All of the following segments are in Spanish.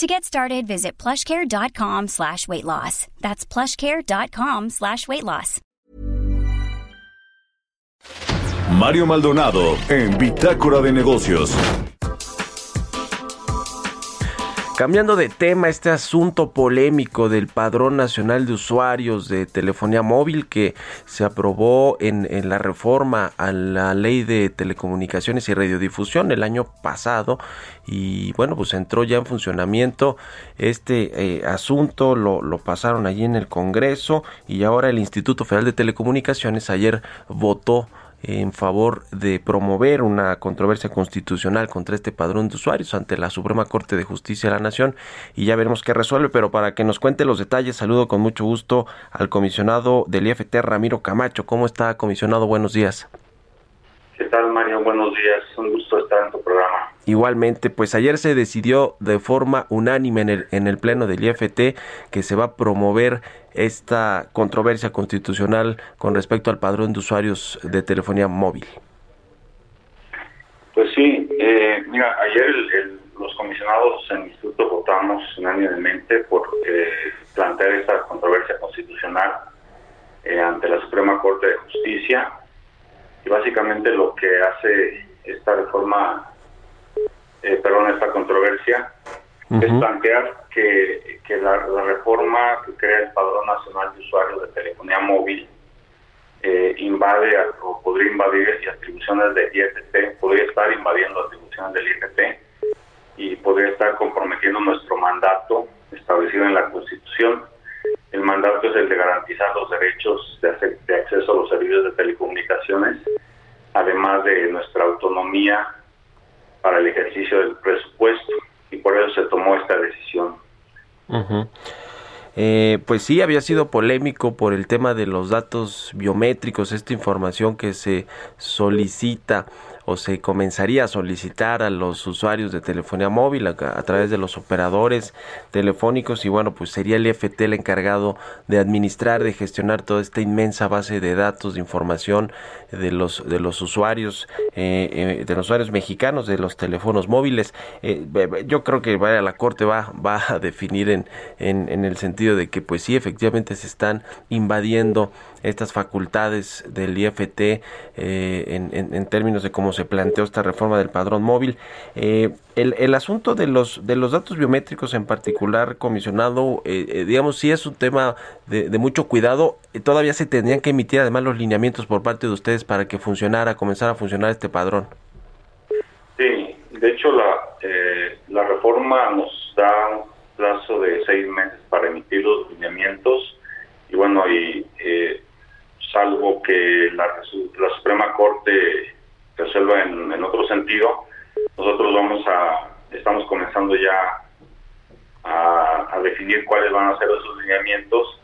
To get started, visit plushcare.com slash weight loss. That's plushcare.com slash weight loss. Mario Maldonado en Bitácora de Negocios. Cambiando de tema, este asunto polémico del Padrón Nacional de Usuarios de Telefonía Móvil que se aprobó en, la reforma a la Ley de Telecomunicaciones y Radiodifusión el año pasado y bueno, pues entró ya en funcionamiento este eh, asunto, lo, lo pasaron allí en el Congreso y ahora el Instituto Federal de Telecomunicaciones ayer votó en favor de promover una controversia constitucional contra este padrón de usuarios ante la Suprema Corte de Justicia de la Nación y ya veremos qué resuelve, pero para que nos cuente los detalles, saludo con mucho gusto al comisionado del IFT, Ramiro Camacho. ¿Cómo está, comisionado? Buenos días. Buenos días. Un gusto estar en tu programa. Igualmente, pues ayer se decidió de forma unánime en el, en el Pleno del IFT que se va a promover esta controversia constitucional con respecto al padrón de usuarios de telefonía móvil. Pues sí, eh, mira, ayer los comisionados en el Instituto votamos unánimemente por eh, plantear esta controversia constitucional eh, ante la Suprema Corte de Justicia y básicamente lo que hace esta reforma, eh, perdón, esta controversia, es plantear que, la, reforma que crea el Padrón Nacional de Usuarios de Telefonía Móvil eh, invade o podría invadir atribuciones del IFT, podría estar invadiendo atribuciones del IFT y podría estar comprometiendo nuestro mandato establecido en la Constitución el mandato es el de garantizar los derechos de, acceso a los servicios de telecomunicaciones, además de nuestra autonomía para el ejercicio del presupuesto, y por eso se tomó esta decisión. Eh, pues sí, había sido polémico por el tema de los datos biométricos, esta información que se solicita se comenzaría a solicitar a los usuarios de telefonía móvil a, través de los operadores telefónicos y bueno pues sería el IFT el encargado de administrar de gestionar toda esta inmensa base de datos de información de los de los usuarios eh, eh, de los usuarios mexicanos de los teléfonos móviles. Eh, yo creo que vaya la corte va va a definir en, en, el sentido de que pues sí efectivamente se están invadiendo estas facultades del IFT en, en términos de cómo se planteó esta reforma del padrón móvil. Eh, el, el, asunto de los, de los datos biométricos en particular, comisionado, eh, eh, digamos, sí es un tema de, mucho cuidado. todavía se tendrían que emitir además los lineamientos por parte de ustedes para que funcionara, comenzara a funcionar este padrón. Sí, de hecho la, la reforma nos da un plazo de seis meses para emitir los lineamientos y bueno, y salvo que la, la Suprema Corte resuelva en, en otro sentido. Nosotros vamos a, estamos comenzando ya a, definir cuáles van a ser esos lineamientos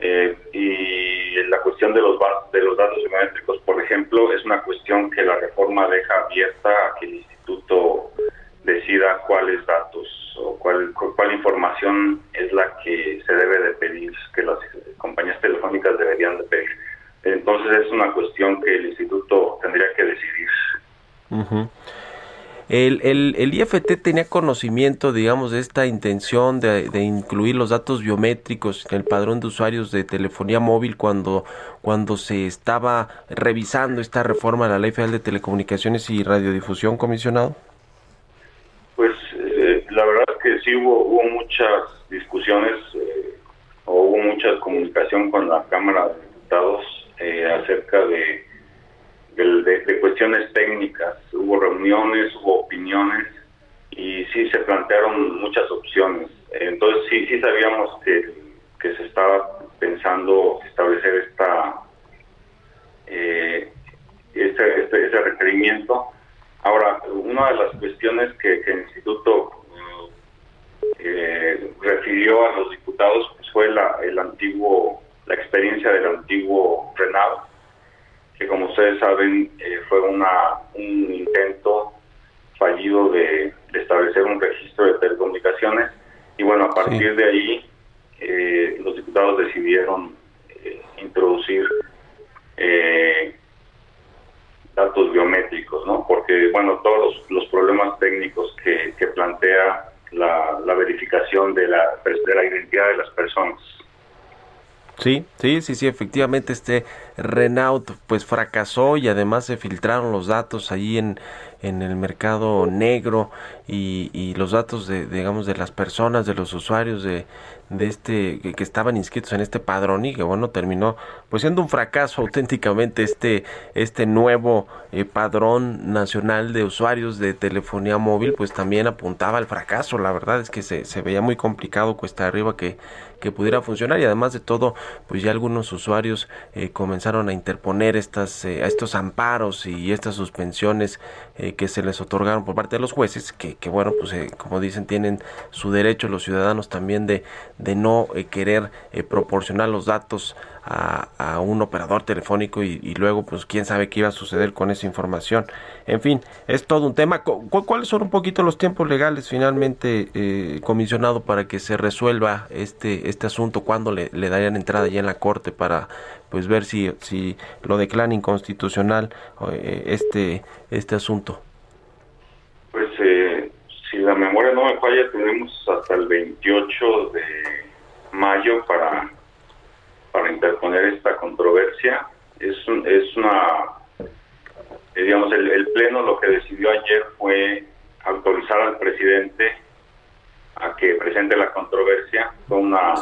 eh, y la cuestión de los de los datos biométricos, por ejemplo, es una cuestión que la reforma deja abierta a que el instituto decida cuáles datos o cuál, cuál información es la que se debe de pedir, que las compañías telefónicas deberían de pedir. Entonces es una cuestión que el instituto tendría que decidir. El, el, el, IFT tenía conocimiento, digamos, de esta intención de, incluir los datos biométricos en el padrón de usuarios de telefonía móvil cuando, cuando se estaba revisando esta reforma a la Ley Federal de Telecomunicaciones y Radiodifusión, comisionado? Pues eh, la verdad es que sí hubo, hubo muchas discusiones eh, o hubo mucha comunicación con la Cámara de Diputados eh, acerca de, de, cuestiones técnicas. Hubo reuniones, hubo opiniones y sí se plantearon muchas opciones. Entonces sí, sí sabíamos que, que se estaba pensando establecer esta, eh, este, este, este, requerimiento. Ahora, una de las cuestiones que, el instituto eh, refirió a los diputados pues, fue la, el antiguo, la experiencia del antiguo ustedes saben, eh, fue una, un intento fallido de, establecer un registro de telecomunicaciones y bueno, a partir de ahí eh, los diputados decidieron eh, introducir datos biométricos, ¿no? Porque, bueno, todos los, problemas técnicos que, que plantea la, la, verificación de la, de la identidad de las personas. Sí, sí, sí, sí, efectivamente este Renault pues fracasó y además se filtraron los datos ahí en, en el mercado negro y, y los datos de, digamos, de las personas, de los usuarios de, de este que, estaban inscritos en este padrón y que bueno terminó pues siendo un fracaso auténticamente este este nuevo eh, padrón nacional de usuarios de telefonía móvil pues también apuntaba al fracaso. La verdad es que se, se veía muy complicado cuesta arriba que que pudiera funcionar y además de todo pues ya algunos usuarios eh, comenzaron a interponer estas eh, estos amparos y estas suspensiones eh, que se les otorgaron por parte de los jueces que, que bueno pues como dicen tienen su derecho los ciudadanos también de, de no querer proporcionar los datos a, un operador telefónico y, luego pues quién sabe qué iba a suceder con esa información. En fin, es todo un tema. ¿Cuáles son un poquito los tiempos legales finalmente, eh, comisionado, para que se resuelva este, este asunto? ¿Cuándo le, darían entrada ya en la corte para pues ver si, si lo declaran inconstitucional eh, este, este asunto? Pues eh, si la memoria no me falla, tenemos hasta el 28 de mayo para esta controversia. Es, es una, eh, digamos, el, Pleno lo que decidió ayer fue autorizar al presidente a que presente la controversia. con una,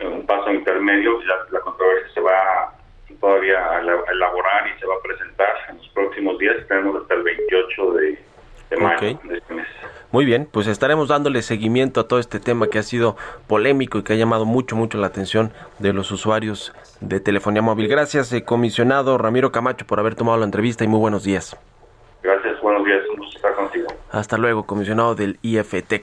un paso intermedio. La, la controversia se va todavía a elaborar y se va a presentar en los próximos días. Tenemos hasta el 28 de, mayo de este mes. Muy bien, pues estaremos dándole seguimiento a todo este tema que ha sido polémico y que ha llamado mucho, mucho la atención de los usuarios de telefonía móvil. Gracias, eh, comisionado Ramiro Camacho, por haber tomado la entrevista y muy buenos días. Gracias, buenos días, un gusto estar contigo. Hasta luego, comisionado del IFT.